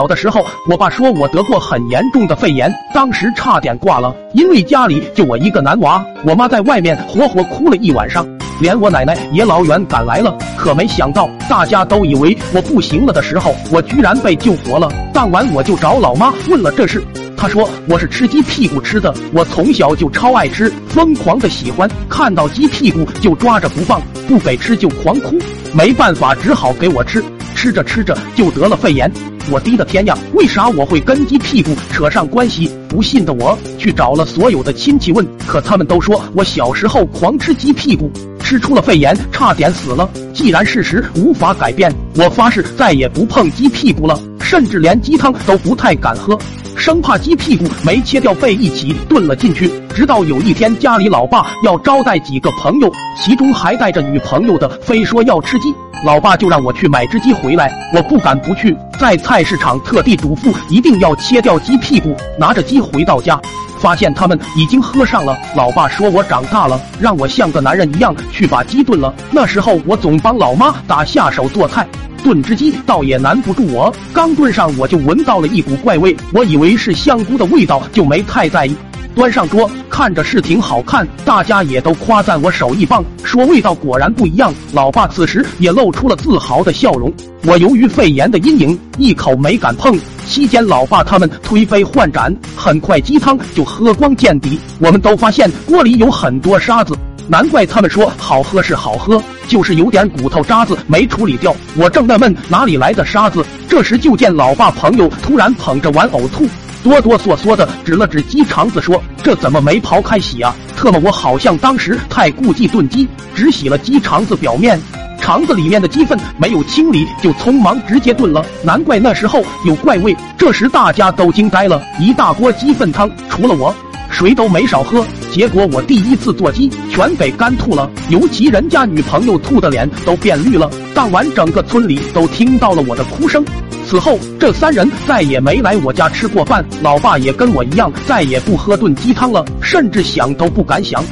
小的时候，我爸说我得过很严重的肺炎，当时差点挂了。因为家里就我一个男娃，我妈在外面活活哭了一晚上，连我奶奶也老远赶来了。可没想到，大家都以为我不行了的时候，我居然被救活了。当晚我就找老妈问了这事，她说我是吃鸡屁股吃的，我从小就超爱吃，疯狂的喜欢，看到鸡屁股就抓着不放，不给吃就狂哭，没办法只好给我吃，吃着吃着就得了肺炎。我滴的天呀！为啥我会跟鸡屁股扯上关系？不信的我去找了所有的亲戚问，可他们都说我小时候狂吃鸡屁股，吃出了肺炎，差点死了。既然事实无法改变，我发誓再也不碰鸡屁股了，甚至连鸡汤都不太敢喝，生怕鸡屁股没切掉被一起炖了进去。直到有一天家里老爸要招待几个朋友，其中还带着女朋友的，非说要吃鸡。老爸就让我去买只鸡回来，我不敢不去，在菜市场特地嘱咐一定要切掉鸡屁股。拿着鸡回到家，发现他们已经喝上了。老爸说我长大了，让我像个男人一样去把鸡炖了。那时候我总帮老妈打下手做菜，炖只鸡倒也难不住我。刚炖上我就闻到了一股怪味，我以为是香菇的味道，就没太在意。端上桌，看着是挺好看，大家也都夸赞我手艺棒，说味道果然不一样。老爸此时也露出了自豪的笑容。我由于肺炎的阴影，一口没敢碰。期间，老爸他们推杯换盏，很快鸡汤就喝光见底。我们都发现锅里有很多沙子，难怪他们说好喝是好喝，就是有点骨头渣子没处理掉。我正纳闷哪里来的沙子，这时就见老爸朋友突然捧着碗呕吐。哆哆嗦嗦的指了指鸡肠子，说：“这怎么没刨开洗啊？”特么，我好像当时太顾忌炖鸡，只洗了鸡肠子表面，肠子里面的鸡粪没有清理，就匆忙直接炖了。难怪那时候有怪味。这时大家都惊呆了，一大锅鸡粪汤，除了我，谁都没少喝。结果我第一次做鸡，全给干吐了，尤其人家女朋友吐的脸都变绿了。当晚整个村里都听到了我的哭声。此后，这三人再也没来我家吃过饭。老爸也跟我一样，再也不喝炖鸡汤了，甚至想都不敢想。